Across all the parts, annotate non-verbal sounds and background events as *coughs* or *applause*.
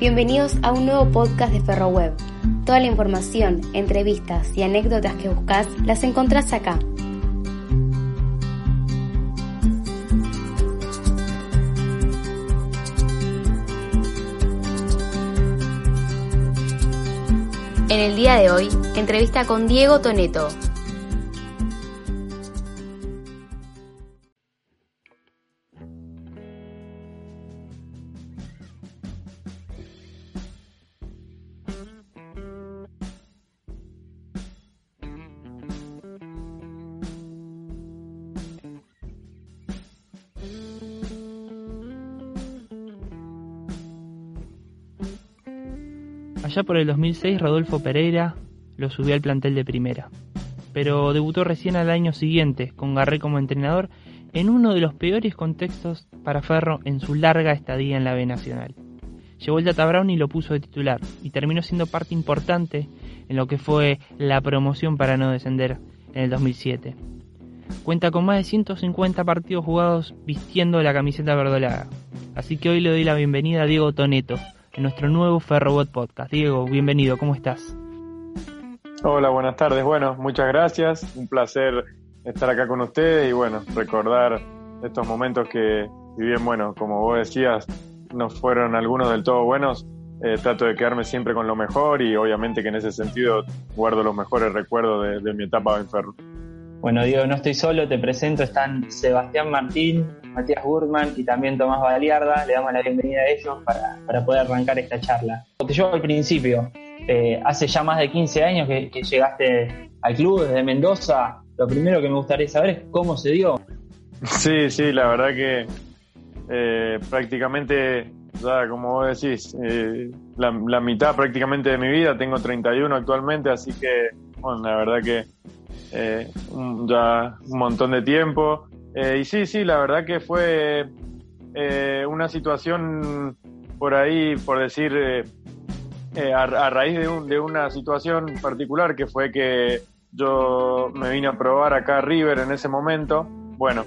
Bienvenidos a un nuevo podcast de FerroWeb. Toda la información, entrevistas y anécdotas que buscas las encontrás acá. En el día de hoy, entrevista con Diego Toneto, Allá por el 2006 Rodolfo Pereira lo subió al plantel de primera, pero debutó recién al año siguiente con Garré como entrenador en uno de los peores contextos para Ferro en su larga estadía en la B Nacional. Llevó el Data Brown y lo puso de titular y terminó siendo parte importante en lo que fue la promoción para no descender en el 2007. Cuenta con más de 150 partidos jugados vistiendo la camiseta verdolaga. Así que hoy le doy la bienvenida a Diego Toneto, en nuestro nuevo Ferrobot Podcast. Diego, bienvenido, ¿cómo estás? Hola, buenas tardes. Bueno, muchas gracias. Un placer estar acá con ustedes y bueno, recordar estos momentos que, si bien, bueno, como vos decías, no fueron algunos del todo buenos, eh, trato de quedarme siempre con lo mejor y obviamente que en ese sentido guardo los mejores recuerdos de, de mi etapa en Ferro. Bueno, Diego, no estoy solo, te presento, están Sebastián Martín, Matías Gurman y también Tomás Baliarda. Le damos la bienvenida a ellos para, para poder arrancar esta charla. Te llevo al principio, eh, hace ya más de 15 años que, llegaste al club desde Mendoza. Lo primero que me gustaría saber es cómo se dio. Sí, sí, la verdad que eh, prácticamente, ya como vos decís, eh, la, la mitad prácticamente de mi vida, tengo 31 actualmente, así que, bueno, la verdad que eh, ya un montón de tiempo. Eh, y sí, sí, la verdad que fue eh, una situación por ahí, por decir, a, raíz de, un, de, una situación particular que fue que yo me vine a probar acá a River en ese momento. Bueno,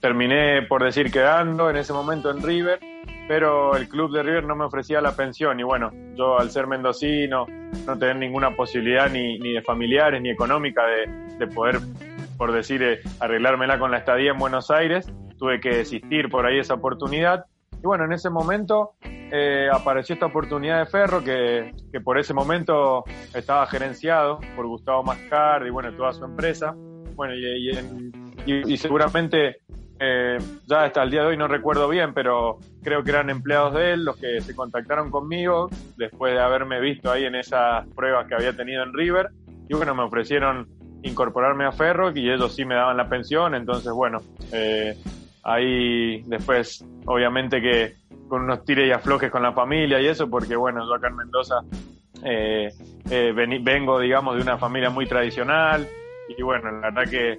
terminé por decir quedando en ese momento en River pero el club de River no me ofrecía la pensión y bueno, yo al ser mendocino, no tener ninguna posibilidad ni, ni de familiares ni económica de, de poder, por decir, eh, arreglármela con la estadía en Buenos Aires, tuve que desistir por ahí esa oportunidad. Y bueno, en ese momento eh, apareció esta oportunidad de Ferro que, que, por ese momento estaba gerenciado por Gustavo Mascar y bueno, toda su empresa. Bueno, y, y, y seguramente eh, ya hasta el día de hoy no recuerdo bien, pero creo que eran empleados de él los que se contactaron conmigo después de haberme visto ahí en esas pruebas que había tenido en River. Y bueno, me ofrecieron incorporarme a Ferro y ellos sí me daban la pensión. Entonces, bueno, eh, ahí después, obviamente que con unos tires y aflojes con la familia y eso, porque bueno, yo acá en Mendoza eh, eh, vengo, digamos, de una familia muy tradicional. Y bueno, la verdad que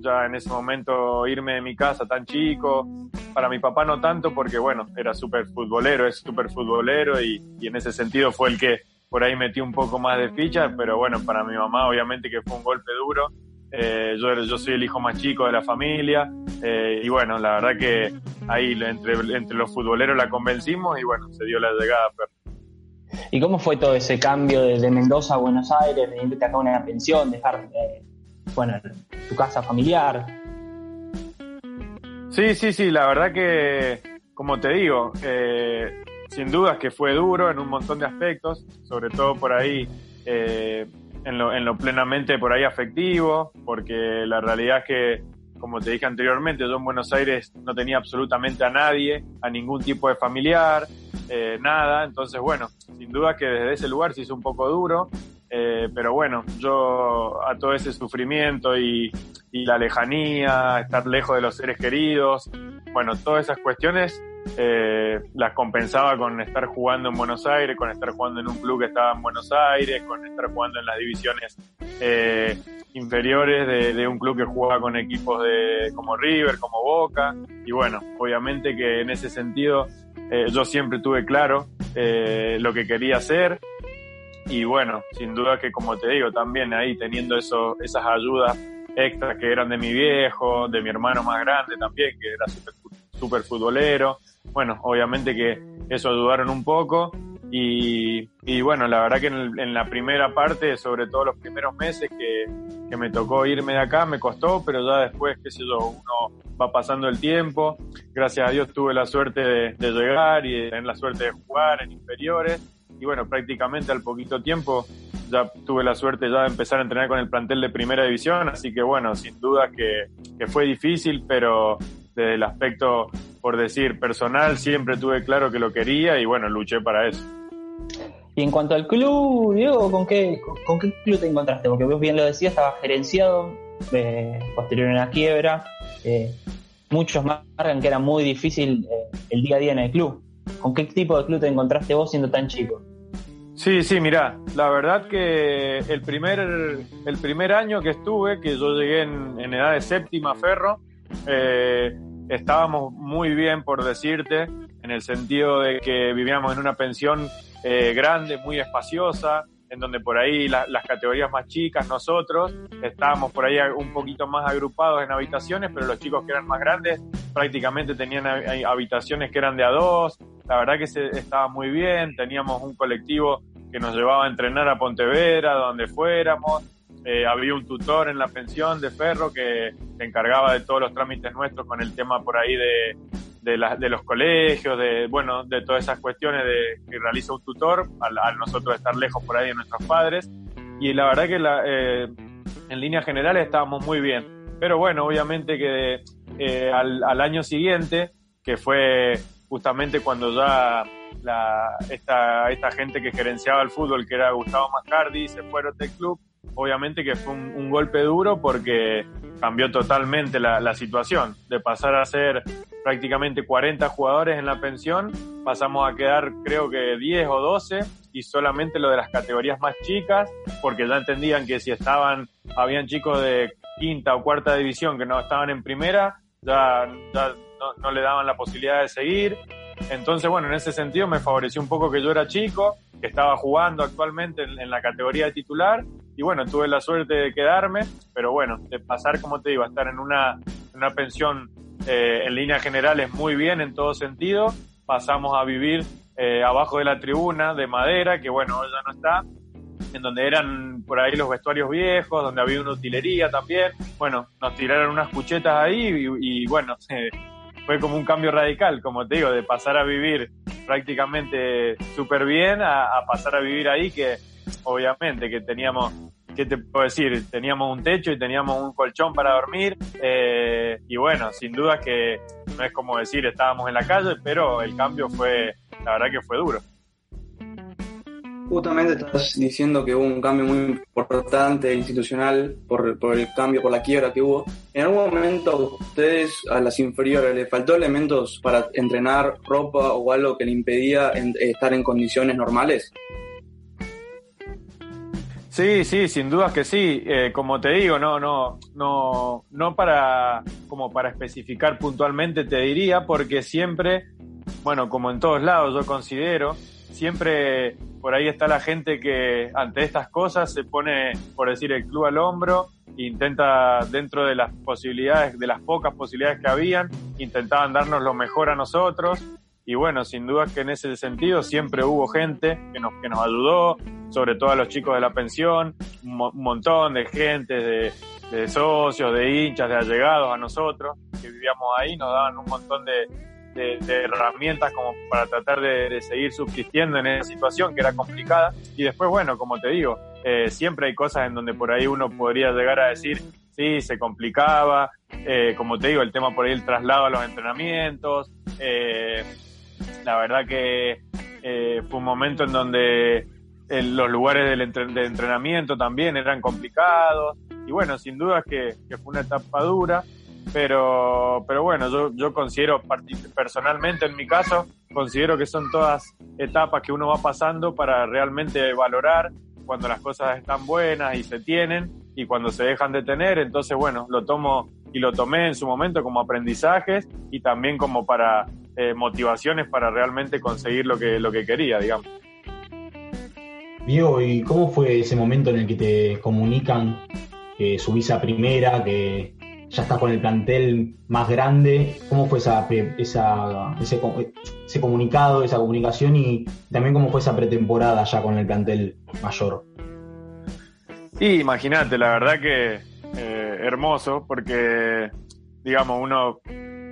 ya en ese momento irme de mi casa tan chico. Para mi papá no tanto porque, bueno, era súper futbolero, es súper futbolero y, en ese sentido fue el que por ahí metió un poco más de ficha, pero bueno, para mi mamá obviamente que fue un golpe duro. Eh, yo, soy el hijo más chico de la familia eh, y bueno, la verdad que ahí entre, los futboleros la convencimos y bueno, se dio la llegada. ¿Y cómo fue todo ese cambio de, de Mendoza a Buenos Aires, de irte acá a una pensión, dejar eh, bueno, tu casa familiar. Sí, sí, sí, la verdad que, como te digo, eh, sin dudas que fue duro en un montón de aspectos, sobre todo por ahí, eh, en, lo, en lo plenamente por ahí afectivo, porque la realidad es que, como te dije anteriormente, yo en Buenos Aires no tenía absolutamente a nadie, a ningún tipo de familiar, eh, nada, entonces bueno, sin duda que desde ese lugar se hizo un poco duro, eh, pero bueno, yo a todo ese sufrimiento y, la lejanía, estar lejos de los seres queridos, bueno, todas esas cuestiones eh, las compensaba con estar jugando en Buenos Aires, con estar jugando en un club que estaba en Buenos Aires, con estar jugando en las divisiones eh, inferiores de, un club que jugaba con equipos de como River, como Boca, y bueno, obviamente que en ese sentido eh, yo siempre tuve claro lo que quería hacer, y bueno, sin duda que como te digo, también ahí teniendo eso, esas ayudas extras que eran de mi viejo, de mi hermano más grande también, que era súper super futbolero, bueno, obviamente que eso ayudaron un poco. Y, y bueno, la verdad que en, la primera parte, sobre todo los primeros meses que, que, me tocó irme de acá, me costó, pero ya después, qué sé yo, uno va pasando el tiempo. Gracias a Dios tuve la suerte de, llegar y de tener la suerte de jugar en inferiores. Y bueno, prácticamente al poquito tiempo ya tuve la suerte ya de empezar a entrenar con el plantel de primera división, así que bueno, sin duda que, que fue difícil, pero desde el aspecto, por decir, personal, siempre tuve claro que lo quería y bueno, luché para eso. Y en cuanto al club, Diego, ¿con qué, con, qué club te encontraste? Porque vos bien lo decías, estaba gerenciado, eh, posterior a una quiebra. Eh, muchos marcan que era muy difícil eh, el día a día en el club. ¿Con qué tipo de club te encontraste vos siendo tan chico? Sí, sí, mira, la verdad que el primer, el primer año que estuve, que yo llegué en, en edad de séptima ferro, eh, estábamos muy bien, por decirte, en el sentido de que vivíamos en una pensión eh, grande, muy espaciosa, en donde por ahí las categorías más chicas, nosotros, estábamos por ahí un poquito más agrupados en habitaciones, pero los chicos que eran más grandes prácticamente tenían habitaciones que eran de a dos. La verdad que se, estaba muy bien, teníamos un colectivo que nos llevaba a entrenar a Pontevedra, donde fuéramos. Eh, había un tutor en la pensión de Ferro que se encargaba de todos los trámites nuestros con el tema por ahí de, de, los colegios, de, bueno, de todas esas cuestiones de, que realiza un tutor al, nosotros estar lejos por ahí de nuestros padres. Y la verdad que la, eh, en líneas generales estábamos muy bien. Pero bueno, obviamente que eh, al, al, año siguiente, que fue justamente cuando ya la, esta, esta gente que gerenciaba el fútbol, que era Gustavo Mascardi, se fue del club, obviamente que fue un, golpe duro porque cambió totalmente la, situación. De pasar a ser prácticamente 40 jugadores en la pensión, pasamos a quedar creo que 10 o 12 y solamente lo de las categorías más chicas, porque ya entendían que si estaban, habían chicos de quinta o cuarta división que no estaban en primera, ya, no, le daban la posibilidad de seguir. Entonces, bueno, en ese sentido me favoreció un poco que yo era chico, que estaba jugando actualmente en, la categoría de titular y bueno, tuve la suerte de quedarme, pero bueno, de pasar, como te digo, a estar en una, una pensión eh, en líneas generales muy bien en todo sentido, pasamos a vivir eh, abajo de la tribuna de madera, que bueno, ya no está, en donde eran por ahí los vestuarios viejos, donde había una utilería también. Bueno, nos tiraron unas cuchetas ahí y, bueno, *laughs* fue como un cambio radical, como te digo, de pasar a vivir prácticamente súper bien a, pasar a vivir ahí que obviamente que teníamos, ¿qué te puedo decir? Teníamos un techo y teníamos un colchón para dormir eh, y bueno, sin duda que no es como decir estábamos en la calle, pero el cambio fue, la verdad que fue duro. Justamente estás diciendo que hubo un cambio muy importante institucional por, el cambio, por la quiebra que hubo. ¿En algún momento ustedes, a las inferiores, les faltó elementos para entrenar, ropa o algo que le impedía estar en condiciones normales? Sí, sí, sin duda que sí. Eh, como te digo, no, no, no, no para, como para especificar puntualmente te diría, porque siempre, bueno, como en todos lados yo considero, siempre por ahí está la gente que ante estas cosas se pone, por decir, el club al hombro, e intenta dentro de las posibilidades, de las pocas posibilidades que habían, intentaban darnos lo mejor a nosotros. Y bueno, sin duda que en ese sentido siempre hubo gente que nos, que nos ayudó, sobre todo a los chicos de la pensión, un, montón de gente, de, socios, de hinchas, de allegados a nosotros, que vivíamos ahí, nos daban un montón de, herramientas como para tratar de, seguir subsistiendo en esa situación que era complicada. Y después, bueno, como te digo, eh, siempre hay cosas en donde por ahí uno podría llegar a decir, sí, se complicaba, eh, como te digo, el tema por ahí el traslado a los entrenamientos. Eh, la verdad que fue un momento en donde los lugares del de entrenamiento también eran complicados y bueno, sin duda que, que fue una etapa dura, pero, pero bueno, yo, yo considero personalmente en mi caso, considero que son todas etapas que uno va pasando para realmente valorar cuando las cosas están buenas y se tienen y cuando se dejan de tener, entonces bueno, lo tomo y lo tomé en su momento como aprendizajes y también como para eh, motivaciones para realmente conseguir lo que, lo que quería, digamos. Diego, ¿y cómo fue ese momento en el que te comunican que subís a primera, que ya estás con el plantel más grande? ¿Cómo fue esa, ese, comunicado, esa comunicación y también cómo fue esa pretemporada ya con el plantel mayor? Sí, imagínate, la verdad que eh, hermoso, porque, digamos, uno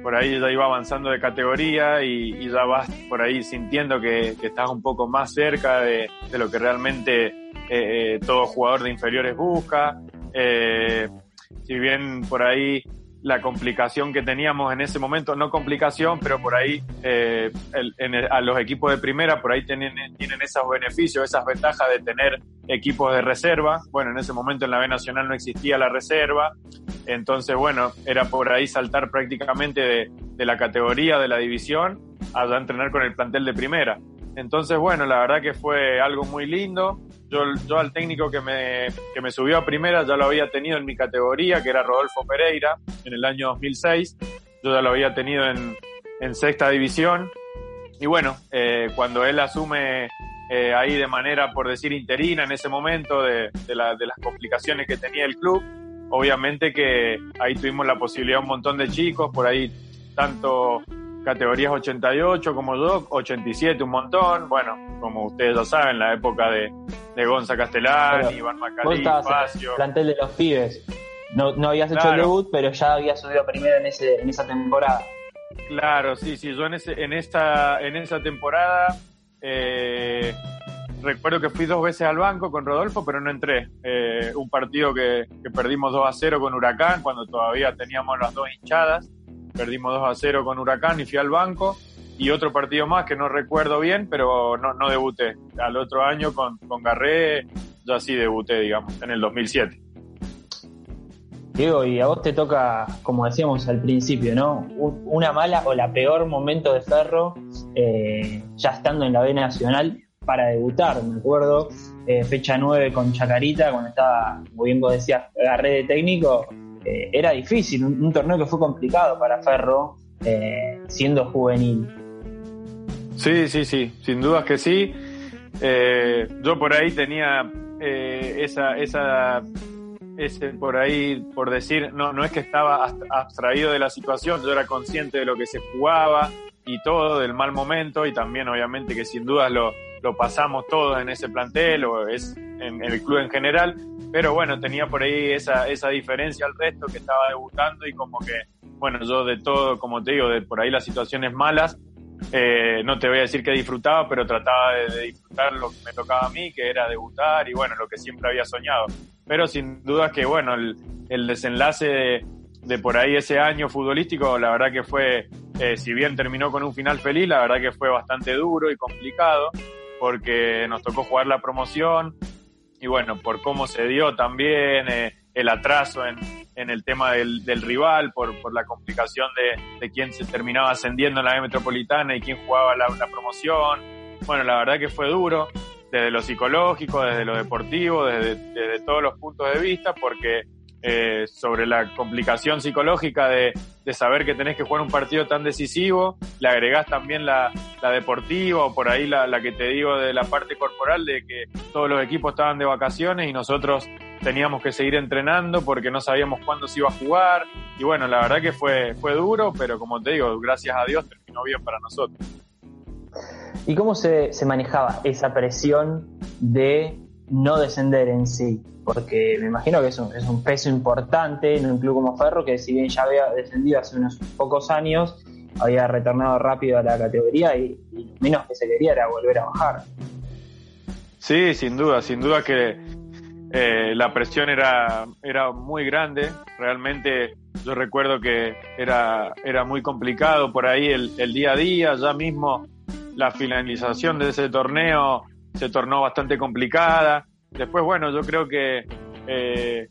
por ahí ya iba avanzando de categoría y, ya vas por ahí sintiendo que, estás un poco más cerca de, lo que realmente eh, eh, todo jugador de inferiores busca. si bien por ahí la complicación que teníamos en ese momento, no complicación, pero por ahí eh, a los equipos de primera, por ahí tienen, tienen esos beneficios, esas ventajas de tener equipos de reserva. Bueno, en ese momento en la B Nacional no existía la reserva, entonces bueno, era por ahí saltar prácticamente de, de la categoría, de la división, a entrenar con el plantel de primera. Entonces, bueno, la verdad que fue algo muy lindo. Yo, yo al técnico que me, que me subió a primera ya lo había tenido en mi categoría, que era Rodolfo Pereira, en el año 2006. Yo ya lo había tenido en, en sexta división. Y bueno, eh, cuando él asume eh, ahí de manera, por decir, interina en ese momento de, de, la, de las complicaciones que tenía el club, obviamente que ahí tuvimos la posibilidad un montón de chicos, por ahí tanto categorías 88 como yo, 87 un montón. Bueno, como ustedes ya saben, la época de, de Gonza Castellán, Iván Macalí, Facio. Plantel de los pibes. No, no habías hecho el debut, pero ya habías subido primero en, ese, en esa temporada. Claro, sí, sí. Yo en, ese, en, esta, en esa temporada eh, recuerdo que fui dos veces al banco con Rodolfo, pero no entré. Eh, un partido que, que perdimos 2 a 0 con Huracán, cuando todavía teníamos las dos hinchadas perdimos 2 a 0 con Huracán y fui al banco. Y otro partido más que no recuerdo bien, pero no, no debuté. Al otro año con, con Garré, yo así debuté, digamos, en el 2007. Diego, y a vos te toca, como decíamos al principio, ¿no? Una mala o la peor momento de Ferro, eh, ya estando en la B Nacional, para debutar, me acuerdo, eh, fecha 9 con Chacarita, cuando estaba, muy bien vos decías, agarré de técnico, eh, era difícil, un, torneo que fue complicado para Ferro, siendo juvenil. Sí, sí, sí, sin dudas que sí. Eh, yo por ahí tenía esa, esa, ese por ahí, por decir, no, no es que estaba abstraído de la situación, yo era consciente de lo que se jugaba y todo, del mal momento, y también obviamente que sin dudas lo, lo pasamos todos en ese plantel o es en el club en general, pero bueno, tenía por ahí esa, esa diferencia al resto que estaba debutando y como que, bueno, yo de todo, como te digo, de por ahí las situaciones malas, eh, no te voy a decir que disfrutaba, pero trataba de, disfrutar lo que me tocaba a mí, que era debutar y bueno, lo que siempre había soñado. Pero sin duda que bueno, el, el desenlace de, por ahí ese año futbolístico, la verdad que fue, eh, si bien terminó con un final feliz, la verdad que fue bastante duro y complicado, porque nos tocó jugar la promoción, y bueno, por cómo se dio también eh, el atraso en, en el tema del, del rival, por, por, la complicación de, de, quién se terminaba ascendiendo en la metropolitana y quién jugaba la, la, promoción. Bueno, la verdad que fue duro, desde lo psicológico, desde lo deportivo, desde, desde todos los puntos de vista, porque eh, sobre la complicación psicológica de, de, saber que tenés que jugar un partido tan decisivo, le agregás también la, la deportiva o por ahí la, la, que te digo de la parte corporal de que todos los equipos estaban de vacaciones y nosotros teníamos que seguir entrenando porque no sabíamos cuándo se iba a jugar y bueno, la verdad que fue, fue duro, pero como te digo, gracias a Dios terminó bien para nosotros. ¿Y cómo se, se manejaba esa presión de no descender en sí? porque me imagino que es un, es un peso importante en un club como Ferro, que si bien ya había descendido hace unos pocos años, había retornado rápido a la categoría y, lo menos que se quería era volver a bajar. Sí, sin duda, sin duda que eh, la presión era, era muy grande. Realmente yo recuerdo que era, era muy complicado por ahí el, el día a día, ya mismo la finalización de ese torneo se tornó bastante complicada Después, bueno, yo creo que eh,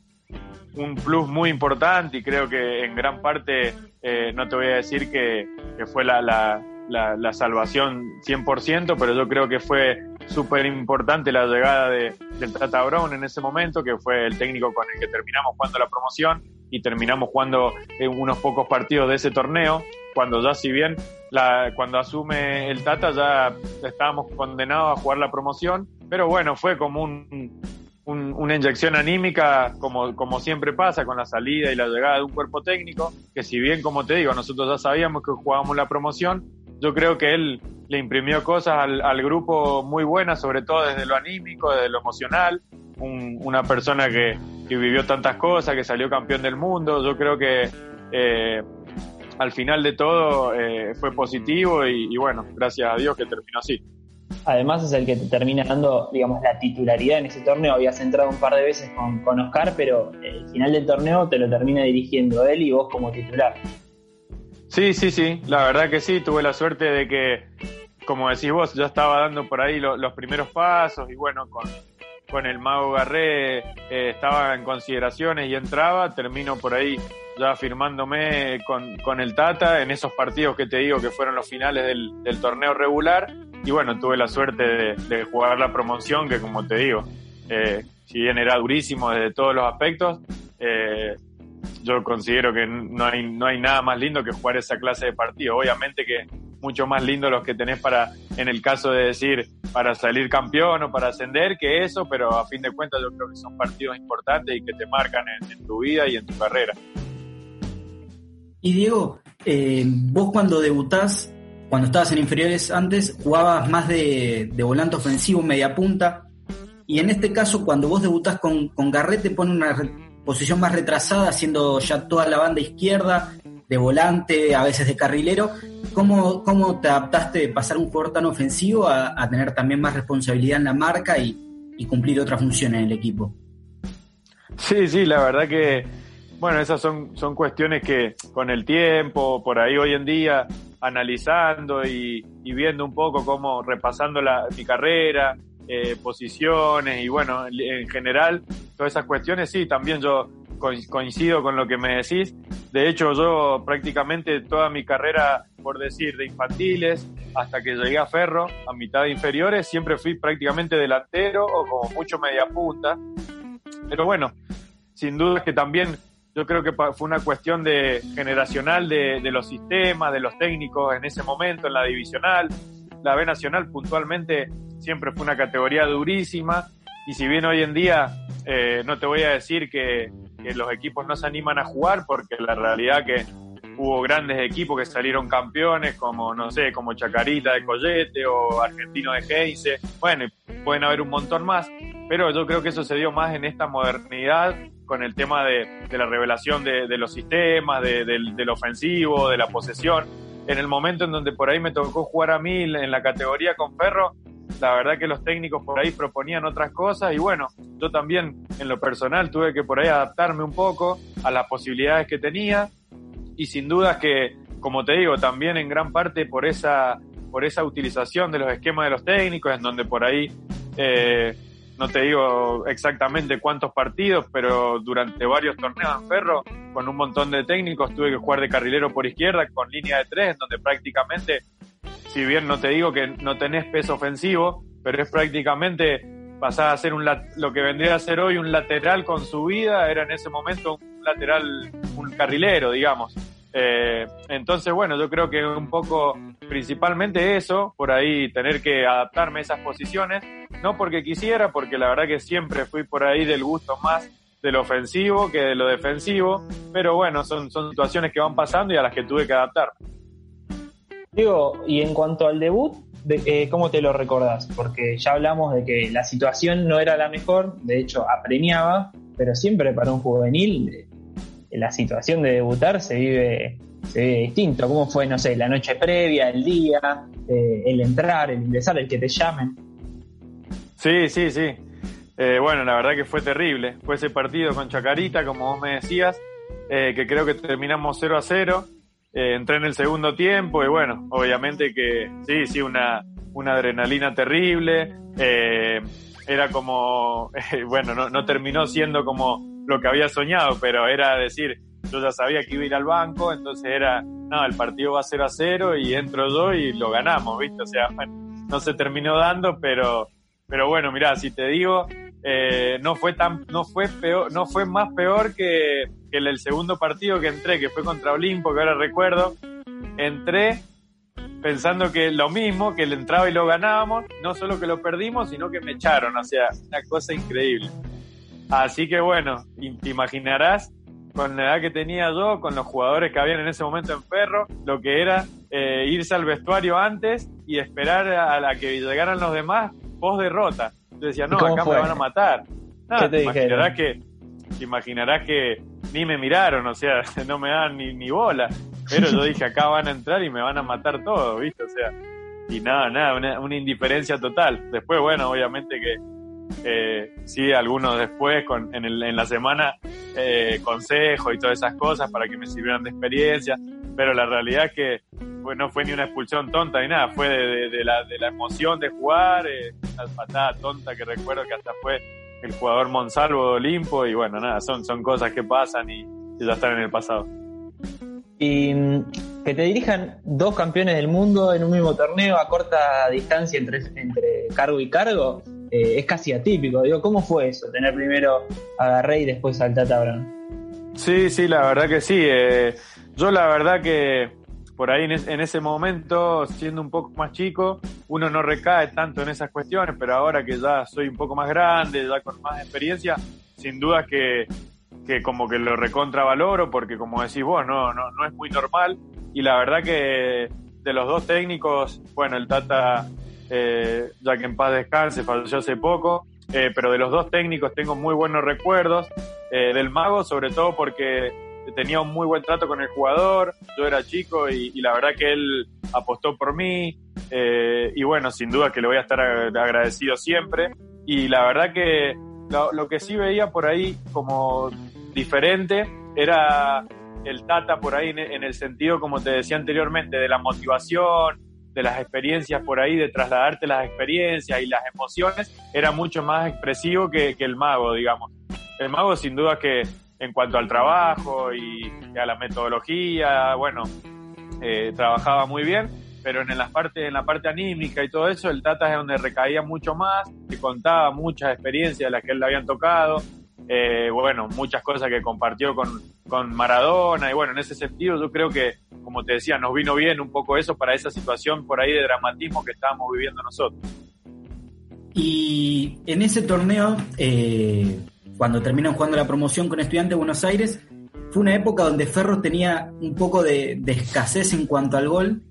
un plus muy importante y creo que en gran parte, eh, no te voy a decir que, que fue la, la, la, la, salvación 100%, pero yo creo que fue súper importante la llegada de, del Tata Brown en ese momento, que fue el técnico con el que terminamos jugando la promoción y terminamos jugando unos pocos partidos de ese torneo, cuando ya si bien la, cuando asume el Tata ya estábamos condenados a jugar la promoción, pero bueno, fue como un, una inyección anímica, como, como siempre pasa con la salida y la llegada de un cuerpo técnico, que si bien, como te digo, nosotros ya sabíamos que jugábamos la promoción, yo creo que él le imprimió cosas al, al grupo muy buenas, sobre todo desde lo anímico, desde lo emocional, un, una persona que, que, vivió tantas cosas, que salió campeón del mundo, yo creo que eh, al final de todo eh, fue positivo y, bueno, gracias a Dios que terminó así además es el que te termina dando, digamos, la titularidad en ese torneo. Habías entrado un par de veces con, con Oscar, pero el final del torneo te lo termina dirigiendo él y vos como titular. Sí, sí, sí, la verdad que sí, tuve la suerte de que, como decís vos, yo estaba dando por ahí lo, los primeros pasos y bueno, con, con el Mago Garré eh, estaba en consideraciones y entraba, termino por ahí ya firmándome con, con, el Tata en esos partidos que te digo que fueron los finales del, del torneo regular y bueno, tuve la suerte de, de, jugar la promoción que como te digo, eh, si bien era durísimo desde todos los aspectos, eh, yo considero que no hay, no hay nada más lindo que jugar esa clase de partido. Obviamente que mucho más lindo los que tenés para, en el caso de decir, para salir campeón o para ascender que eso, pero a fin de cuentas yo creo que son partidos importantes y que te marcan en, tu vida y en tu carrera. Y Diego, eh, vos cuando debutás, cuando estabas en inferiores antes, jugabas más de, de volante ofensivo, media punta. Y en este caso, cuando vos debutás con, con Garrett, te pone una posición más retrasada, haciendo ya toda la banda izquierda, de volante, a veces de carrilero. ¿Cómo, cómo te adaptaste de pasar un jugador tan ofensivo a, tener también más responsabilidad en la marca y, cumplir otras funciones en el equipo? Sí, sí, la verdad que, bueno, esas son, son cuestiones que con el tiempo, por ahí hoy en día, analizando y, y viendo un poco cómo, repasando la, mi carrera, eh, posiciones y bueno, en general, todas esas cuestiones, sí, también yo coincido con lo que me decís. De hecho, yo prácticamente toda mi carrera, por decir, de infantiles hasta que llegué a Ferro, a mitad de inferiores, siempre fui prácticamente delantero o como mucho media punta. Pero bueno, sin duda que también yo creo que fue una cuestión de generacional de, de los sistemas, de los técnicos en ese momento, en la divisional. La B Nacional puntualmente siempre fue una categoría durísima y si bien hoy en día eh, no te voy a decir que, los equipos no se animan a jugar porque la realidad que hubo grandes equipos que salieron campeones como no sé como Chacarita de Collete o Argentino de Heinze bueno pueden haber un montón más pero yo creo que eso se dio más en esta modernidad con el tema de, la revelación de, los sistemas, de, del ofensivo, de la posesión. En el momento en donde por ahí me tocó jugar a mí en la categoría con Ferro, la verdad que los técnicos por ahí proponían otras cosas y bueno, yo también en lo personal tuve que por ahí adaptarme un poco a las posibilidades que tenía y sin duda que, como te digo, también en gran parte por esa, por esa utilización de los esquemas de los técnicos, en donde por ahí, eh, no te digo exactamente cuántos partidos, pero durante varios torneos en Ferro, con un montón de técnicos, tuve que jugar de carrilero por izquierda con línea de tres, donde prácticamente si bien no te digo que no tenés peso ofensivo, pero es prácticamente pasar a ser un lo que vendría a ser hoy un lateral con subida, era en ese momento un lateral, un carrilero, digamos. Eh, entonces, bueno, yo creo que un poco, principalmente eso, por ahí tener que adaptarme a esas posiciones, no porque quisiera, porque la verdad que siempre fui por ahí del gusto más de lo ofensivo que de lo defensivo, pero bueno, son, son situaciones que van pasando y a las que tuve que adaptar. Digo, y en cuanto al debut, de, eh, ¿cómo te lo recordás? Porque ya hablamos de que la situación no era la mejor, de hecho apremiaba, pero siempre para un juvenil eh, la situación de debutar se vive, se vive distinto. ¿Cómo fue, no sé, la noche previa, el día, eh, el entrar, el ingresar, el que te llamen? Sí, sí, sí. Eh, bueno, la verdad que fue terrible. Fue ese partido con Chacarita, como vos me decías, eh, que creo que terminamos 0 a 0 eh, entré en el segundo tiempo y bueno, obviamente que sí, sí, una, una adrenalina terrible. Eh, era como, *laughs* eh, bueno, no, no, terminó siendo como, lo que había soñado, pero era decir, yo ya sabía que iba a ir al banco, entonces era, no, el partido va a 0 a 0 y entro yo y lo ganamos, ¿viste? O sea, no se terminó dando, pero, pero bueno, mira, si te digo, eh, no fue tan, no fue peor, no fue más peor que, el segundo partido que entré, que fue contra Olimpo, que ahora recuerdo, entré pensando que lo mismo, que le entraba y lo ganábamos, no solo que lo perdimos, sino que me echaron, o sea, una cosa increíble. Así que bueno, te imaginarás con la edad que tenía yo, con los jugadores que habían en ese momento en Ferro, lo que era eh, irse al vestuario antes y esperar a la que llegaran los demás post derrota. Yo decía, no, acá me van a matar. Nada, te, imaginarás que, te imaginarás que ni me miraron, o sea, *laughs* no me dan ni, ni bola. Pero yo dije, acá van a entrar y me van a matar todo, ¿viste? O sea, y nada, nada, una, indiferencia total. Después, bueno, obviamente que eh, sí, algunos después con, en, el, en la semana eh, consejo y todas esas cosas para que me sirvieran de experiencia, pero la realidad es que pues, no fue ni una expulsión tonta ni nada, fue de, la, de la emoción de jugar, eh, una patada tonta que recuerdo que hasta fue el jugador Monsalvo de Olimpo y bueno, nada, son, son cosas que pasan y ya están en el pasado. Y mm, que te dirijan dos campeones del mundo en un mismo torneo a corta distancia entre, entre cargo y cargo eh, es casi atípico. Digo, ¿cómo fue eso? Tener primero a Garrey y después al Tata Brown. Sí, sí, la verdad que sí. Eh, yo la verdad que por ahí en, ese momento, siendo un poco más chico, uno no recae tanto en esas cuestiones, pero ahora que ya soy un poco más grande, ya con más experiencia, sin duda que que como que lo recontravaloro porque como decís vos, no, no, no es muy normal. Y la verdad que de los dos técnicos, bueno, el Tata, eh, ya que en paz descanse, falleció hace poco, eh, pero de los dos técnicos tengo muy buenos recuerdos, eh, del mago sobre todo porque tenía un muy buen trato con el jugador, yo era chico y, la verdad que él apostó por mí y bueno, sin duda que le voy a estar agradecido siempre y la verdad que lo, lo, que sí veía por ahí como diferente era el Tata por ahí en, el sentido, como te decía anteriormente, de la motivación, de las experiencias por ahí, de trasladarte las experiencias y las emociones, era mucho más expresivo que, el mago, digamos. El mago sin duda que en cuanto al trabajo y, a la metodología, bueno, eh, trabajaba muy bien, pero en la parte en la parte anímica y todo eso el Tata es donde recaía mucho más y contaba muchas experiencias de las que él le habían tocado eh, bueno, muchas cosas que compartió con, con Maradona y bueno, en ese sentido yo creo que, como te decía, nos vino bien un poco eso para esa situación por ahí de dramatismo que estábamos viviendo nosotros. Y en ese torneo, eh, cuando terminan jugando la promoción con Estudiantes de Buenos Aires, fue una época donde Ferro tenía un poco de, escasez en cuanto al gol,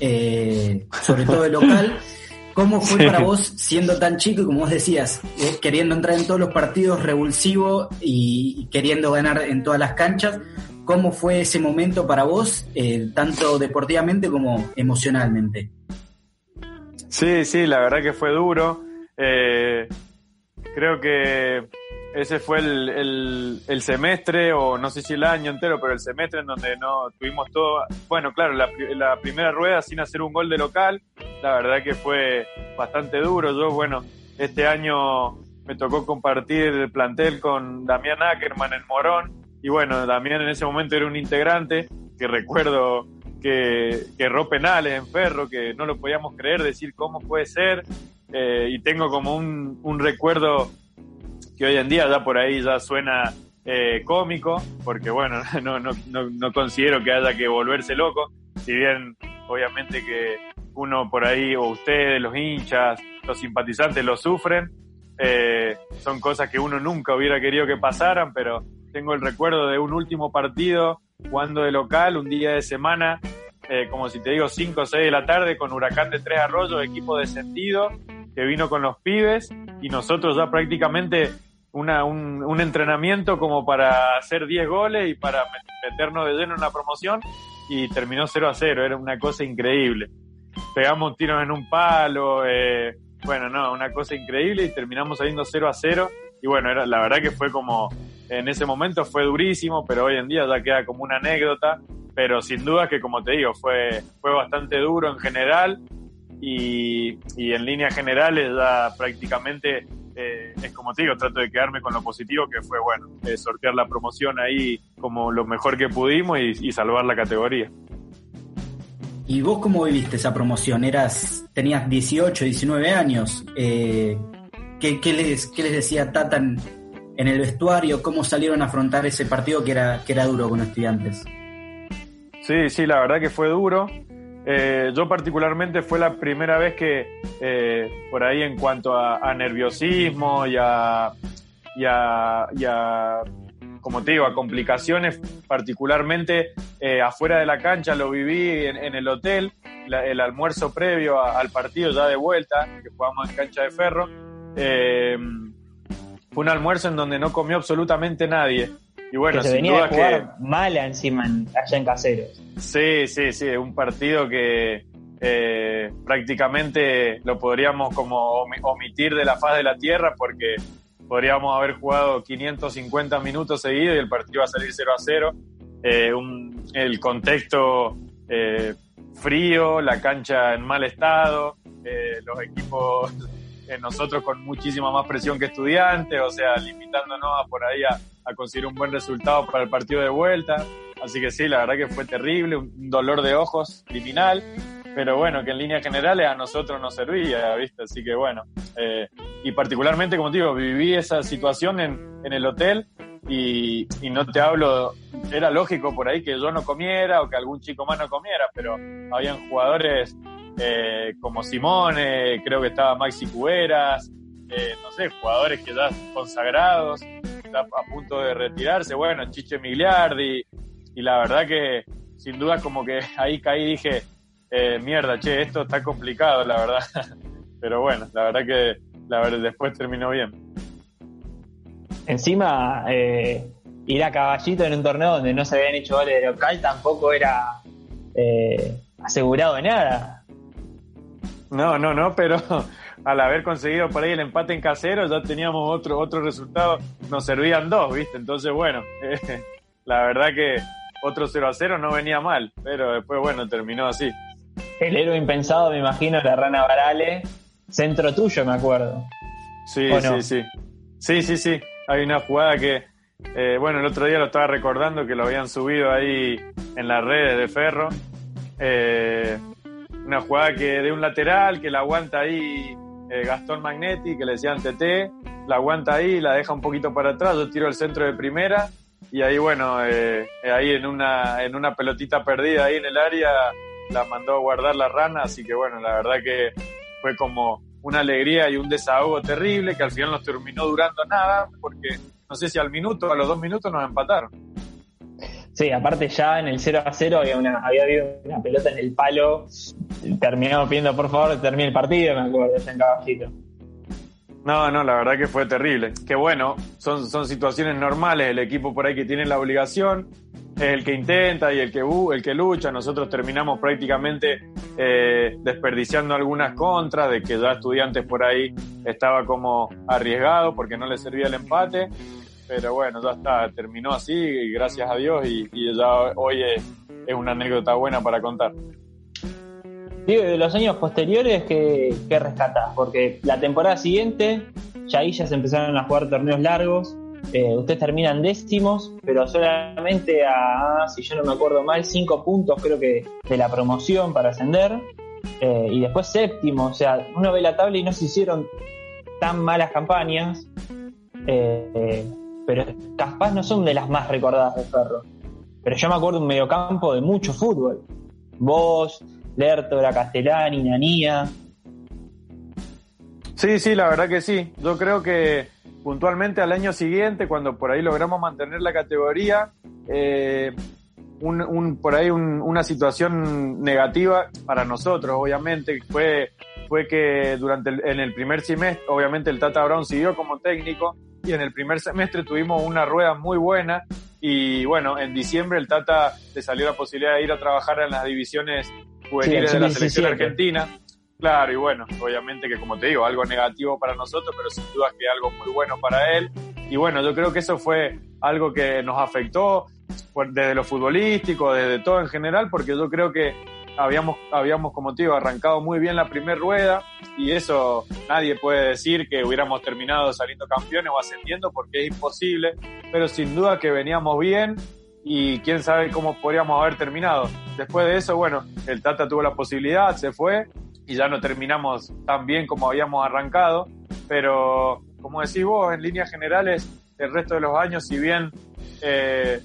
eh, sobre todo de local. *laughs* ¿Cómo fue para vos, siendo tan chico y como vos decías, eh, queriendo entrar en todos los partidos revulsivo y, queriendo ganar en todas las canchas? ¿Cómo fue ese momento para vos, eh, tanto deportivamente como emocionalmente? Sí, sí, la verdad que fue duro. Eh, creo que ese fue el, el, semestre, o no sé si el año entero, pero el semestre en donde no tuvimos todo. Bueno, claro, la, la, primera rueda sin hacer un gol de local, la verdad que fue bastante duro. Yo, bueno, este año me tocó compartir el plantel con Damián Ackerman en Morón, y bueno, Damián en ese momento era un integrante que recuerdo que, que erró penales en Ferro, que no lo podíamos creer, decir cómo puede ser. Eh, y tengo como un, un recuerdo que hoy en día ya por ahí ya suena eh, cómico, porque bueno, *laughs* no, no, no, considero que haya que volverse loco, si bien obviamente que uno por ahí, o ustedes, los hinchas, los simpatizantes lo sufren, eh, son cosas que uno nunca hubiera querido que pasaran, pero tengo el recuerdo de un último partido jugando de local, un día de semana, eh, como si te digo, 5 o 6 de la tarde, con Huracán de Tres Arroyos, equipo descendido, que vino con los pibes y nosotros ya prácticamente una, un, un, entrenamiento como para hacer 10 goles y para meternos de lleno en la promoción y terminó 0 a 0, era una cosa increíble. Pegamos tiros en un palo, eh, bueno, no, una cosa increíble y terminamos saliendo 0 a 0 y bueno, era, la verdad que fue como, en ese momento fue durísimo, pero hoy en día ya queda como una anécdota, pero sin duda que como te digo, fue, fue bastante duro en general y, y en líneas generales ya prácticamente eh, es como te digo, trato de quedarme con lo positivo que fue, bueno, eh, sortear la promoción ahí como lo mejor que pudimos y, y salvar la categoría. ¿Y vos cómo viviste esa promoción? Eras, tenías 18, 19 años. Eh, ¿qué, qué les, ¿Qué les decía Tata en, en el vestuario? ¿Cómo salieron a afrontar ese partido que era, que era duro con estudiantes? Sí, sí, la verdad que fue duro. Eh, yo particularmente fue la primera vez que eh, por ahí en cuanto a, nerviosismo y a, y a, como te digo, a complicaciones, particularmente eh, afuera de la cancha lo viví en, el hotel, la- el almuerzo previo al partido ya de vuelta, que jugamos en cancha de ferro. Eh, fue un almuerzo en donde no comió absolutamente nadie. Y bueno, que se sin venía duda a jugar que mala encima en- allá en Caseros. Sí, sí, sí, un partido que eh, prácticamente lo podríamos como omi- omitir de la faz de la tierra porque podríamos haber jugado 550 minutos seguidos y el partido va a salir 0 a 0. Eh, un- el contexto eh, frío, la cancha en mal estado, eh, los equipos, nosotros con muchísima más presión que estudiantes, o sea, limitándonos a por ahí a, a conseguir un buen resultado para el partido de vuelta. Así que sí, la verdad que fue terrible, un dolor de ojos criminal, pero bueno, que en líneas generales a nosotros nos servía, ¿viste? Así que bueno, eh, y particularmente, como digo, viví esa situación en, en el hotel y, y no te hablo, era lógico por ahí que yo no comiera o que algún chico más no comiera, pero habían jugadores eh, como Simone, creo que estaba Maxi Cuberas, eh, no sé, jugadores que ya consagrados, está a punto de retirarse, bueno, Chiche Migliardi, y la verdad que sin duda como que ahí caí y dije, eh, mierda, che, esto está complicado, la verdad. *laughs* Pero bueno, la verdad que la verdad, después terminó bien. Encima, eh, ir a caballito en un torneo donde no se habían hecho goles de local tampoco era eh, asegurado de nada. No, no, no, pero al haber conseguido por ahí el empate en casero ya teníamos otro, otro resultado, nos servían dos, ¿viste? Entonces, bueno, eh, *laughs* la verdad que otro 0 a 0 no venía mal, pero después, bueno, terminó así. El héroe impensado, me imagino, la rana Varale, centro tuyo, me acuerdo. Sí, sí, sí. Sí, sí, sí. Hay una jugada que, eh, bueno, el otro día lo estaba recordando que lo habían subido ahí en las redes de Ferro. Eh, una jugada que de un lateral que la aguanta ahí eh, Gastón Magnetti, que le decían TT, la aguanta ahí, la deja un poquito para atrás, yo tiro el centro de primera y ahí, bueno, eh, ahí en una, en una pelotita perdida ahí en el área la mandó a guardar la rana, así que bueno, la verdad que fue como una alegría y un desahogo terrible que al final no terminó durando nada, porque no sé si al minuto a los dos minutos nos empataron. Sí, aparte ya en el 0 a 0 había, una, había habido una pelota en el palo. Terminamos pidiendo por favor termine el partido, me acuerdo, en caballito. No, no, la verdad que fue terrible. Que bueno, son, son situaciones normales, el equipo por ahí que tiene la obligación, es el que intenta y el que, el que lucha. Nosotros terminamos prácticamente eh, desperdiciando algunas contras, de que ya estudiantes por ahí estaba como arriesgado porque no le servía el empate. Pero bueno, ya está, terminó así, gracias a Dios, y, ya hoy es, es una anécdota buena para contar. Digo, de los años posteriores, ¿qué, qué rescatás? Porque la temporada siguiente, ya ahí ya se empezaron a jugar torneos largos. Eh, ustedes terminan décimos, pero solamente a, si yo no me acuerdo mal, cinco puntos creo que de la promoción para ascender. Eh, y después séptimo, o sea, uno ve la tabla y no se hicieron tan malas campañas. Eh, eh, pero capaz no son de las más recordadas de Ferro. Pero yo me acuerdo un mediocampo de mucho fútbol. Vos, Lertora, Castellani, Nanía. Sí, sí, la verdad que sí. Yo creo que puntualmente al año siguiente, cuando por ahí logramos mantener la categoría, eh, un, un- por ahí un- una situación negativa para nosotros, obviamente, fue, fue que durante el, en el primer semestre, obviamente el Tata Brown siguió como técnico y en el primer semestre tuvimos una rueda muy buena y bueno, en diciembre el Tata le salió la posibilidad de ir a trabajar en las divisiones juveniles Sí, de la el selección sub-17. argentina. Claro, y bueno, obviamente que como te digo, algo negativo para nosotros, pero sin duda que algo muy bueno para él. Y bueno, yo creo que eso fue algo que nos afectó por- desde lo futbolístico, desde todo en general, porque yo creo que habíamos, habíamos, como te digo, arrancado muy bien la primera rueda y eso nadie puede decir que hubiéramos terminado saliendo campeones o ascendiendo porque es imposible, pero sin duda que veníamos bien y quién sabe cómo podríamos haber terminado. Después de eso, bueno, el Tata tuvo la posibilidad, se fue y ya no terminamos tan bien como habíamos arrancado, pero como decís vos, en líneas generales, el resto de los años, si bien eh,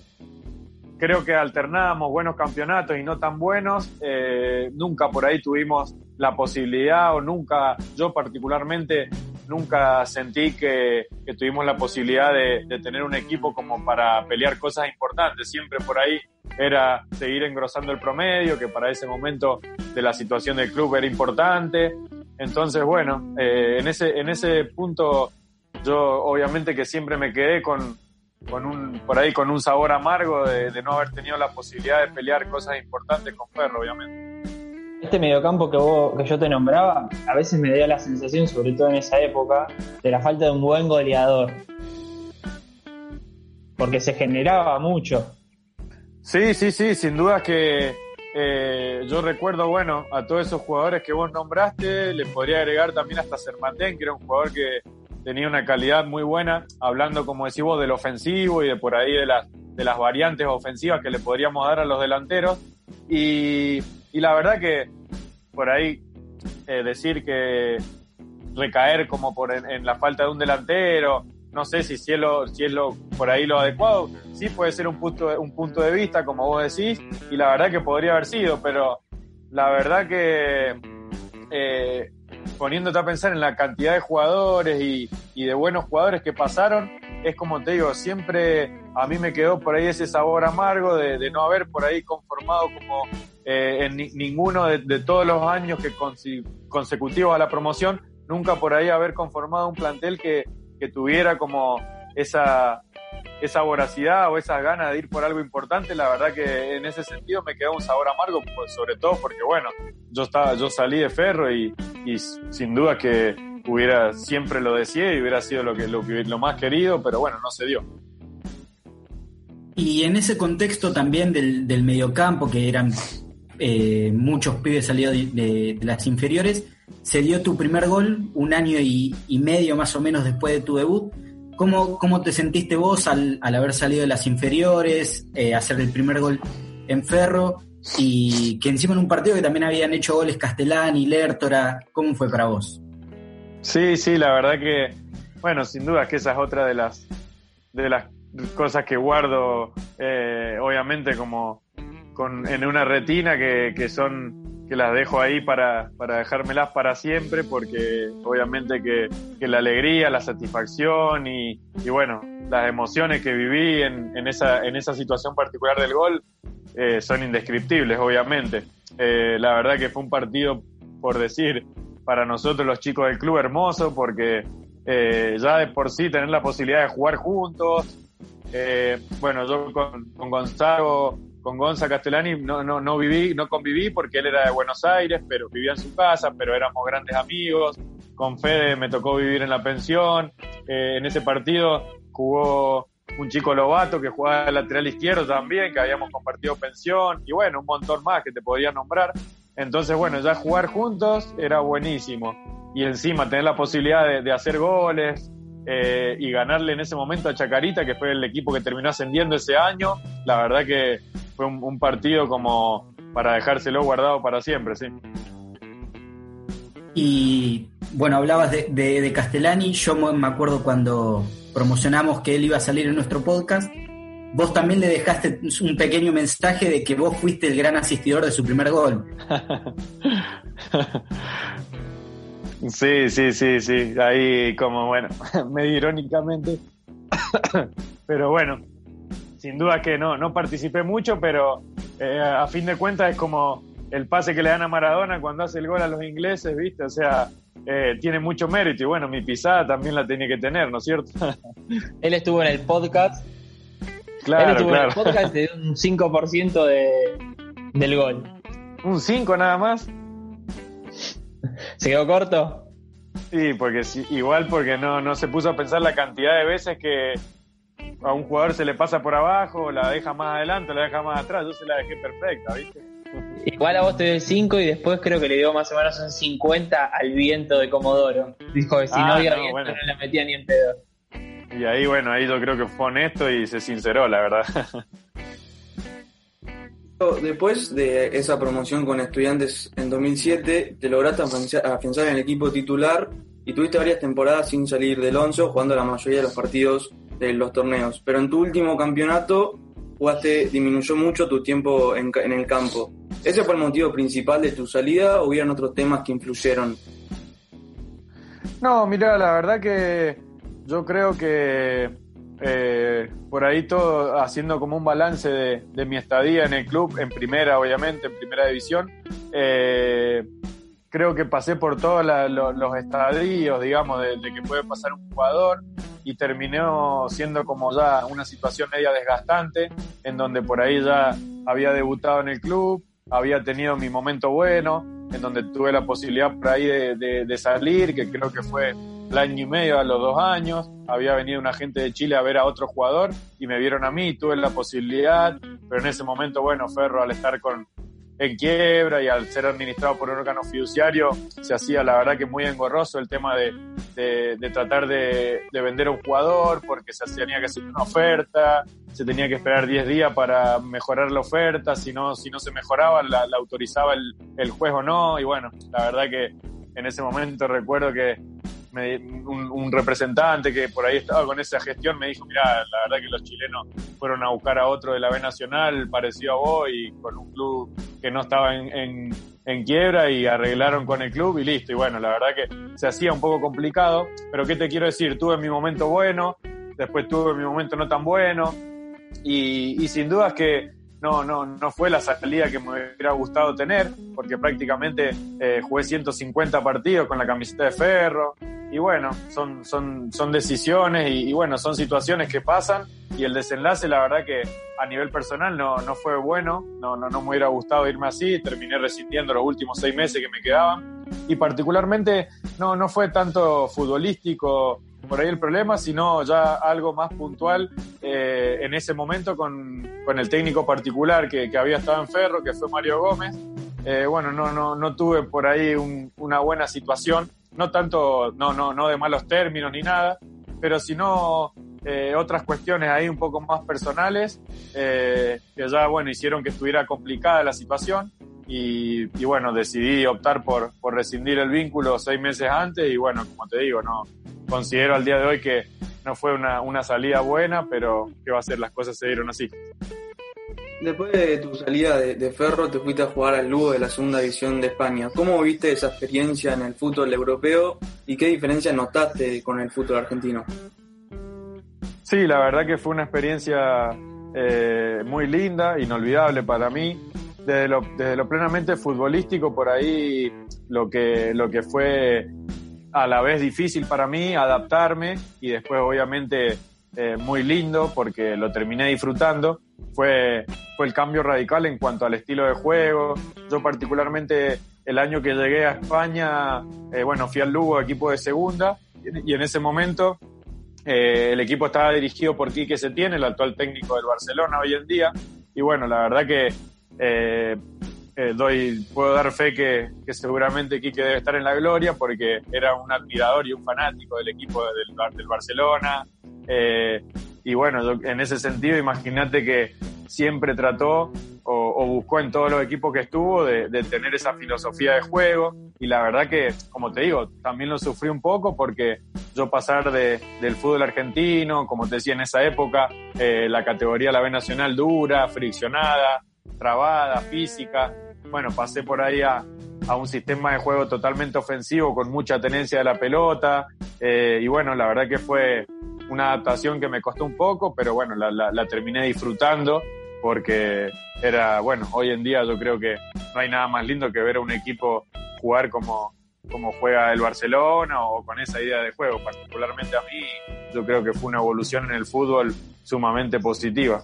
creo que alternábamos buenos campeonatos y no tan buenos, eh, nunca por ahí tuvimos la posibilidad o nunca, yo particularmente, nunca sentí que, tuvimos la posibilidad de, tener un equipo como para pelear cosas importantes. Siempre por ahí era seguir engrosando el promedio, que para ese momento de la situación del club era importante. Entonces, bueno, eh, en, ese, en ese punto yo obviamente que siempre me quedé con, con un, por ahí con un sabor amargo de, no haber tenido la posibilidad de pelear cosas importantes con Ferro, obviamente. Este mediocampo que, vos, que yo te nombraba, a veces me dio la sensación, sobre todo en esa época, de la falta de un buen goleador. Porque se generaba mucho. Sí, sí, sí, sin duda que eh, yo recuerdo, bueno, a todos esos jugadores que vos nombraste, les podría agregar también hasta Sermatén, que era un jugador que tenía una calidad muy buena, hablando, como decís vos, del ofensivo y de por ahí de las, de las variantes ofensivas que le podríamos dar a los delanteros. Y, la verdad que por ahí eh, decir que recaer como por en, la falta de un delantero, no sé si, si, es por ahí lo adecuado, sí puede ser un punto, un punto de vista, como vos decís, y la verdad que podría haber sido, pero la verdad que eh, poniéndote a pensar en la cantidad de jugadores y, de buenos jugadores que pasaron, es como te digo, siempre a mí me quedó por ahí ese sabor amargo de, no haber por ahí conformado como eh, en ninguno de, todos los años que consecutivos a la promoción, nunca por ahí haber conformado un plantel que, que tuviera como esa, esa voracidad o esas ganas de ir por algo importante, la verdad que en ese sentido me quedó un sabor amargo, pues, sobre todo porque bueno, yo estaba, yo salí de ferro y, sin duda que hubiera, siempre lo decía y hubiera sido lo que, lo, lo más querido, pero bueno, no se dio. Y en ese contexto también del, del mediocampo, que eran eh, muchos pibes salidos de, las inferiores, se dio tu primer gol un año y, y medio más o menos después de tu debut ¿Cómo, cómo te sentiste vos al, haber salido de las inferiores, eh, hacer el primer gol en Ferro y que encima en un partido que también habían hecho goles Castellani, Lertora, ¿cómo fue para vos? Sí, sí, la verdad que, bueno, sin duda que esa es otra de las, de las cosas que guardo, eh, obviamente como con, en una retina que, que son que las dejo ahí para, para dejármelas para siempre, porque obviamente que, la alegría, la satisfacción y, bueno, las emociones que viví en, en, esa, en esa situación particular del gol eh, son indescriptibles, obviamente. Eh, la verdad que fue un partido, por decir, para nosotros los chicos del club hermoso, porque eh, ya de por sí tener la posibilidad de jugar juntos, bueno, yo con, con Gonzalo con Gonza Castellani no, no, no viví, no conviví porque él era de Buenos Aires, pero vivía en su casa, pero éramos grandes amigos. Con Fede me tocó vivir en la pensión. Eh, en ese partido jugó un chico Lobato que jugaba de lateral izquierdo también, que habíamos compartido pensión, y bueno, un montón más que te podía nombrar. Entonces, bueno, ya jugar juntos era buenísimo. Y encima tener la posibilidad de, hacer goles, eh, y ganarle en ese momento a Chacarita, que fue el equipo que terminó ascendiendo ese año, la verdad que fue un, partido como para dejárselo guardado para siempre, sí. Y bueno, hablabas de, de, Castellani, yo me acuerdo cuando promocionamos que él iba a salir en nuestro podcast, vos también le dejaste un pequeño mensaje de que vos fuiste el gran asistidor de su primer gol. *laughs* Sí, sí, sí, sí, ahí como bueno, *laughs* medio irónicamente, *coughs* pero bueno, sin duda que no, no participé mucho, pero eh, a fin de cuentas es como el pase que le dan a Maradona cuando hace el gol a los ingleses, ¿viste? O sea, eh, tiene mucho mérito y bueno, mi pisada también la tenía que tener, ¿no es cierto? *laughs* Él estuvo en el podcast. Claro, Él estuvo en el podcast de un 5% de, del gol. ¿Un 5 nada más? ¿Se quedó corto? Sí, porque igual porque no, no se puso a pensar la cantidad de veces que, a un jugador se le pasa por abajo, la deja más adelante, la deja más atrás, yo se la dejé perfecta, ¿viste? Igual a vos te dio el 5 y después creo que le dio más o menos un 50 al viento de Comodoro. Dijo que si no Ah, había no, viento bueno. no la metía ni en pedo. Y ahí, bueno, ahí yo creo que fue honesto y se sinceró, la verdad. Después de esa promoción con estudiantes en 2007, te lograste afianza- afianzar en el equipo titular y tuviste varias temporadas sin salir del once, jugando la mayoría de los partidos de los torneos. Pero en tu último campeonato jugaste, disminuyó mucho tu tiempo en el campo. ¿Ese fue el motivo principal de tu salida o hubieron otros temas que influyeron? No, mira, la verdad que yo creo que eh, por ahí todo haciendo como un balance de, de mi estadía en el club, en primera, obviamente, en primera división. eh, creo que pasé por todos los estadios, digamos, de, que puede pasar un jugador y terminó siendo como ya una situación media desgastante, en donde por ahí ya había debutado en el club, había tenido mi momento bueno, en donde tuve la posibilidad por ahí de, de- de salir, que creo que fue el año y medio a los dos años, había venido una gente de Chile a ver a otro jugador y me vieron a mí, tuve la posibilidad, pero en ese momento, bueno, Ferro al estar con en quiebra y al ser administrado por un órgano fiduciario se hacía la verdad que muy engorroso el tema de, de- de tratar de, de vender a un jugador porque se tenía que hacer una oferta, se tenía que esperar 10 días para mejorar la oferta, si no, si no se mejoraba la, la autorizaba el, el juez o no y bueno, la verdad que en ese momento recuerdo que un, representante que por ahí estaba con esa gestión me dijo, mira, la verdad que los chilenos fueron a buscar a otro de la B Nacional parecido a vos y con un club que no estaba en, en, quiebra y arreglaron con el club y listo. Y bueno, la verdad que se hacía un poco complicado, pero ¿qué te quiero decir? Tuve mi momento bueno, después tuve mi momento no tan bueno y, sin dudas que no, no, no fue la salida que me hubiera gustado tener, porque prácticamente eh, jugué 150 partidos con la camiseta de ferro. Y bueno, son, son, son decisiones y, y bueno, son situaciones que pasan y el desenlace, la verdad que a nivel personal no, no fue bueno, no, no, no me hubiera gustado irme así, terminé rescindiendo los últimos seis meses que me quedaban y particularmente no, no fue tanto futbolístico por ahí el problema, sino ya algo más puntual eh, en ese momento con, con el técnico particular que, que había estado en Ferro, que fue Mario Gómez. Eh, bueno, no, no, no tuve por ahí un- una buena situación, no tanto, no, no, no de malos términos ni nada, pero sino eh, otras cuestiones ahí un poco más personales eh, que ya, bueno, hicieron que estuviera complicada la situación y, y bueno, decidí optar por, por rescindir el vínculo seis meses antes y bueno, como te digo, no considero al día de hoy que no fue una, una salida buena, pero que va a ser, las cosas se dieron así. Después de tu salida de, de Ferro, te fuiste a jugar al Lugo de la segunda división de España. ¿Cómo viste esa experiencia en el fútbol europeo y qué diferencia notaste con el fútbol argentino? Sí, la verdad que fue una experiencia eh, muy linda, inolvidable para mí. Desde lo, desde lo plenamente futbolístico, por ahí lo que, lo que fue a la vez difícil para mí adaptarme y después obviamente eh, muy lindo porque lo terminé disfrutando fue, fue el cambio radical en cuanto al estilo de juego. Yo particularmente el año que llegué a España, eh, bueno, fui al Lugo, equipo de segunda, y en ese momento eh, el equipo estaba dirigido por Quique Setién, el actual técnico del Barcelona hoy en día, y bueno, la verdad que eh, doy, puedo dar fe que, que seguramente Quique debe estar en la gloria porque era un admirador y un fanático del equipo del, del Barcelona. eh, y bueno, yo- en ese sentido, imagínate que siempre trató o, o buscó en todos los equipos que estuvo de, de tener esa filosofía de juego. Y la verdad que, como te digo, también lo sufrí un poco porque yo pasar de, del fútbol argentino, como te decía en esa época, eh, la categoría la B Nacional dura, friccionada, trabada, física. Bueno, pasé por ahí a, a un sistema de juego totalmente ofensivo con mucha tenencia de la pelota. eh, y bueno, la verdad que fue una adaptación que me costó un poco, pero bueno, la, la, la terminé disfrutando porque era, bueno, hoy en día yo creo que no hay nada más lindo que ver a un equipo jugar como, como juega el Barcelona o con esa idea de juego. Particularmente a mí, yo creo que fue una evolución en el fútbol sumamente positiva.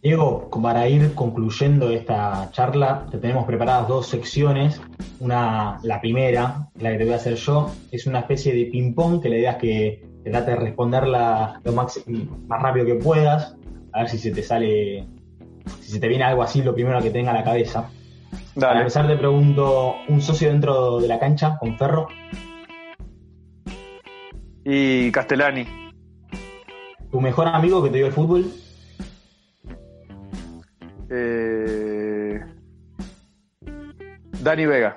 Diego, para ir concluyendo esta charla, te tenemos preparadas dos secciones. Una, la primera, la que te voy a hacer yo, es una especie de ping-pong que la idea es que te trate de responderla lo más, más rápido que puedas, a ver si se te sale, si se te viene algo así, lo primero que tenga a la cabeza. Para Dale. empezar te pregunto, ¿un socio dentro de la cancha con Ferro? Y Castellani. ¿Tu mejor amigo que te dio el fútbol? Eh, Dani Vega.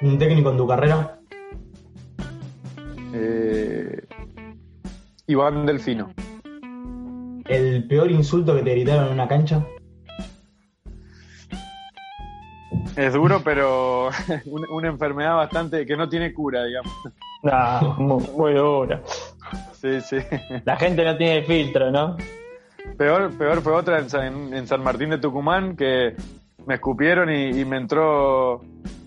¿Un técnico en tu carrera? Eh, Iván Delfino. ¿El peor insulto que te gritaron en una cancha? Es duro, pero *laughs* una, una enfermedad bastante que no tiene cura, digamos. No, muy, muy duro. Sí, sí. La gente no tiene filtro, ¿no? Peor, peor fue otra en San, en San Martín de Tucumán que me escupieron y, y me entró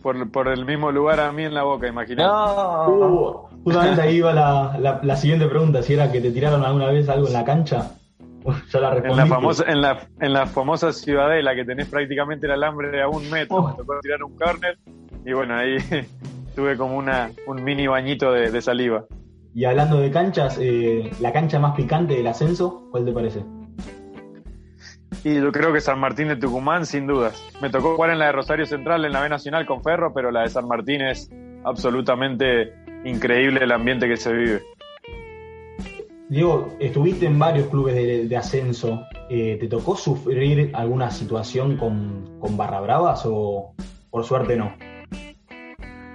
por, por el mismo lugar a mí en la boca, imagínate. No. Uh, justamente ahí iba la, la- la siguiente pregunta, si era que te tiraron alguna vez algo en la cancha. ya la En respondí. la famosa, en la, en la famosa ciudadela que tenés prácticamente el alambre a un metro, Oh. me tocó tirar un córner y bueno, ahí *laughs* tuve como una, un mini bañito de, de saliva. Y hablando de canchas, eh, la cancha más picante del ascenso, ¿cuál te parece? Y yo creo que San Martín de Tucumán, sin dudas. Me tocó jugar en la de Rosario Central, en la B Nacional con Ferro, pero la de San Martín es absolutamente increíble el ambiente que se vive. Diego, estuviste en varios clubes de, de ascenso. Eh, ¿Te tocó sufrir alguna situación con, con barra bravas o por suerte no?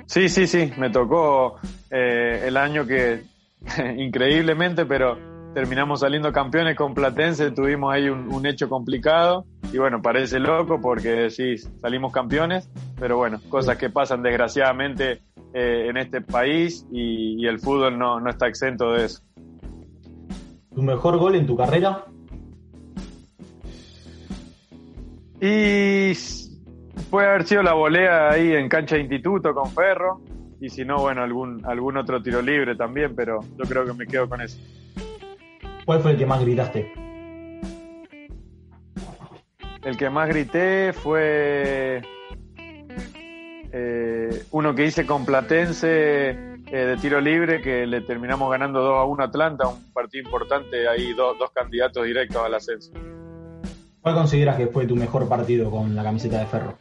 Sí, sí, sí, me tocó eh, el año que *laughs* increíblemente, pero terminamos saliendo campeones con Platense, tuvimos ahí un, un hecho complicado y bueno, parece loco porque sí, salimos campeones, pero bueno, cosas que pasan desgraciadamente eh, en este país y, y el fútbol no, no está exento de eso. ¿Tu mejor gol en tu carrera? Y puede haber sido la volea ahí en cancha de instituto con Ferro. Y si no, bueno, algún, algún otro tiro libre también, pero yo creo que me quedo con eso. ¿Cuál fue el que más gritaste? El que más grité fue eh, uno que hice con Platense eh, de tiro libre, que le terminamos ganando 2 a 1 a Atlanta, un partido importante, ahí dos, dos candidatos directos al ascenso. ¿Cuál consideras que fue tu mejor partido con la camiseta de Ferro?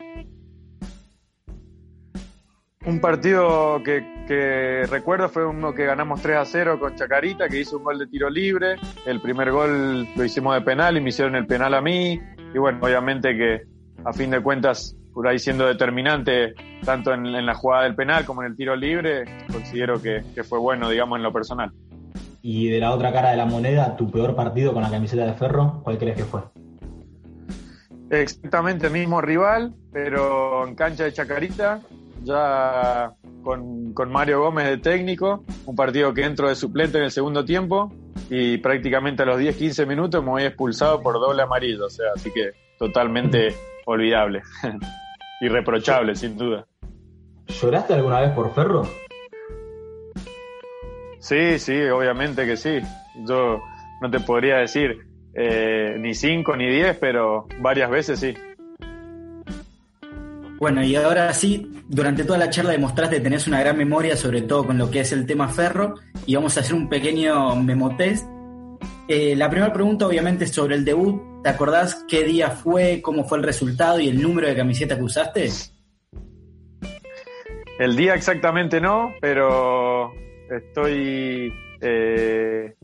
Un partido que, que recuerdo fue uno que ganamos 3 a 0 con Chacarita, que hizo un gol de tiro libre. El primer gol lo hicimos de penal y me hicieron el penal a mí. Y bueno, obviamente que a fin de cuentas, por ahí siendo determinante, tanto en, en la jugada del penal como en el tiro libre, considero que, que fue bueno, digamos, en lo personal. Y de la otra cara de la moneda, tu peor partido con la camiseta de Ferro, ¿cuál crees que fue? Exactamente el mismo rival, pero en cancha de Chacarita, ya con, con Mario Gómez de técnico, un partido que entro de suplente en el segundo tiempo y prácticamente a los 10-15 minutos me voy expulsado por doble amarillo, o sea, así que totalmente olvidable, *laughs* irreprochable sin duda. ¿Lloraste alguna vez por Ferro? Sí, sí, obviamente que sí. Yo no te podría decir eh, ni 5 ni 10, pero varias veces sí. Bueno, y ahora sí, durante toda la charla demostraste que tenés una gran memoria, sobre todo con lo que es el tema ferro, y vamos a hacer un pequeño memotest. Eh, la primera pregunta obviamente es sobre el debut. ¿Te acordás qué día fue, cómo fue el resultado y el número de camiseta que usaste? El día exactamente no, pero estoy eh,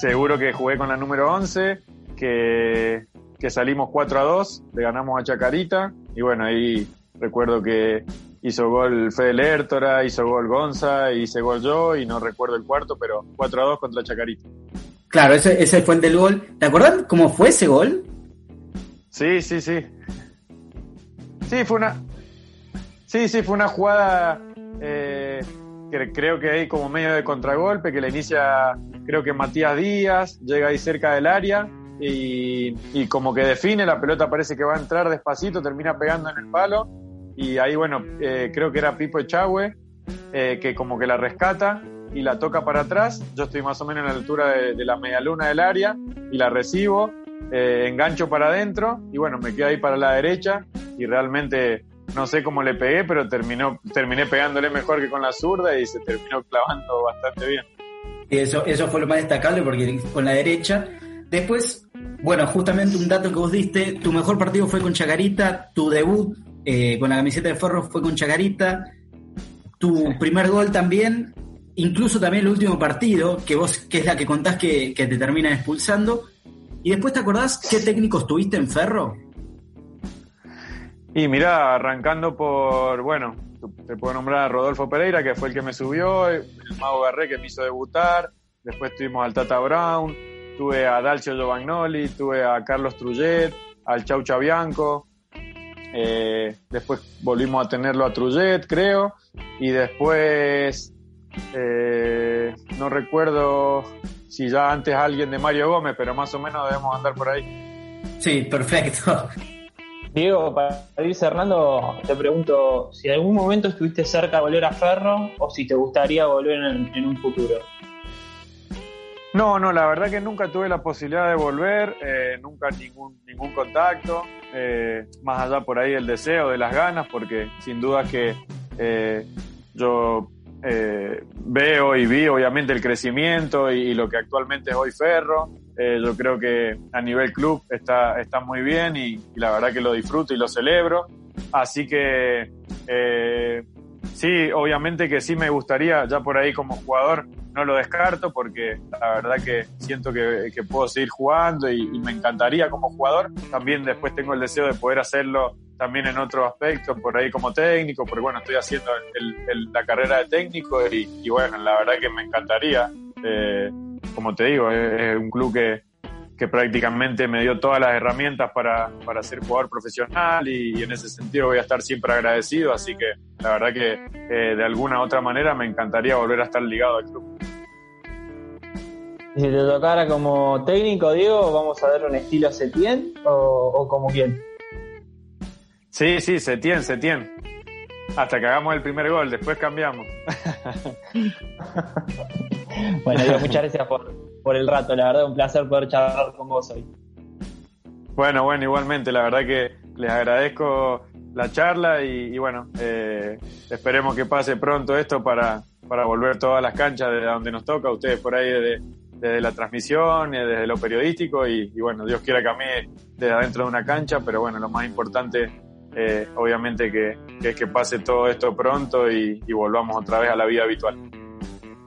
seguro que jugué con la número 11, que, que salimos 4 a 2, le ganamos a Chacarita, y bueno, ahí recuerdo que hizo gol Fede Lertora, hizo gol Gonza, hice gol yo, y no recuerdo el cuarto, pero 4 a 2 contra Chacarita. Claro, ese, ese fue el del gol. ¿Te acordás cómo fue ese gol? Sí, sí, sí. Sí, fue una. Sí, sí, fue una jugada eh, que creo que hay como medio de contragolpe, que le inicia, creo que Matías Díaz, llega ahí cerca del área y, y como que define, la pelota parece que va a entrar despacito, termina pegando en el palo y ahí, bueno, eh, creo que era Pipo Echagüe, eh, que como que la rescata y la toca para atrás. Yo estoy más o menos en la altura de, de la medialuna del área y la recibo, eh, engancho para adentro y bueno, me quedo ahí para la derecha y realmente no sé cómo le pegué, pero terminó, terminé pegándole mejor que con la zurda y se terminó clavando bastante bien. Eso, eso fue lo más destacable porque con la derecha. Después, Bueno, justamente un dato que vos diste, tu mejor partido fue con Chacarita, tu debut eh, con la camiseta de Ferro fue con Chacarita, tu primer gol también, incluso también el último partido, que vos, que es la que contás que, te terminan expulsando. Y después te acordás qué técnicos tuviste en Ferro? Y mirá, arrancando por, bueno, te puedo nombrar a Rodolfo Pereira, que fue el que me subió, el Mago Garré que me hizo debutar, después tuvimos al Tata Brown, tuve a Dalcio Giovagnoli, tuve a Carlos Trullet, al Chau Chabianco, eh, después volvimos a tenerlo a Trullet, creo, y después eh, no recuerdo si ya antes alguien de Mario Gómez, pero más o menos debemos andar por ahí. Sí, perfecto. Diego, para ir cerrando, te pregunto si en algún momento estuviste cerca de volver a Ferro o si te gustaría volver en, un futuro. No, no, la verdad que nunca tuve la posibilidad de volver, eh, nunca ningún, ningún contacto, eh, más allá por ahí el deseo, de las ganas, porque sin duda que eh, yo veo y vi obviamente el crecimiento y, lo que actualmente es hoy Ferro, eh, yo creo que a nivel club está, está muy bien y, la verdad que lo disfruto y lo celebro. Así que eh, sí, obviamente que sí me gustaría, ya por ahí como jugador no lo descarto porque la verdad que siento que, puedo seguir jugando y, me encantaría como jugador. También después tengo el deseo de poder hacerlo también en otros aspectos, por ahí como técnico, porque bueno, estoy haciendo la carrera de técnico y, bueno, la verdad que me encantaría. Eh, como te digo, es, un club que, prácticamente me dio todas las herramientas para, ser jugador profesional y, en ese sentido voy a estar siempre agradecido, así que la verdad que eh, de alguna u otra manera me encantaría volver a estar ligado al club. Si te tocara como técnico, Diego, ¿vamos a ver un estilo Setien o, o como quién? Sí, sí, Setien, Setien. Hasta que hagamos el primer gol, después cambiamos. *laughs* bueno, Diego, muchas gracias por, el rato, la verdad, un placer poder charlar con vos hoy. Bueno, bueno, igualmente, la verdad que les agradezco la charla y, bueno, eh, esperemos que pase pronto esto para, para volver todas las canchas de donde nos toca, ustedes por ahí desde, la transmisión, desde lo periodístico y, bueno, Dios quiera que a mí desde adentro de una cancha, pero bueno, lo más importante eh, obviamente que, es que pase todo esto pronto y, volvamos otra vez a la vida habitual.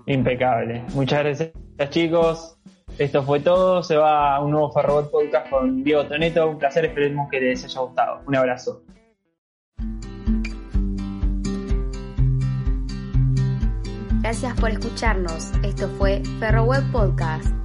Impecable. Muchas gracias chicos. Esto fue todo. Se va un nuevo Ferrobot Podcast con Diego Toneto. Un placer. Esperemos que les haya gustado. Un abrazo. Gracias por escucharnos. Esto fue Ferroweb Podcast.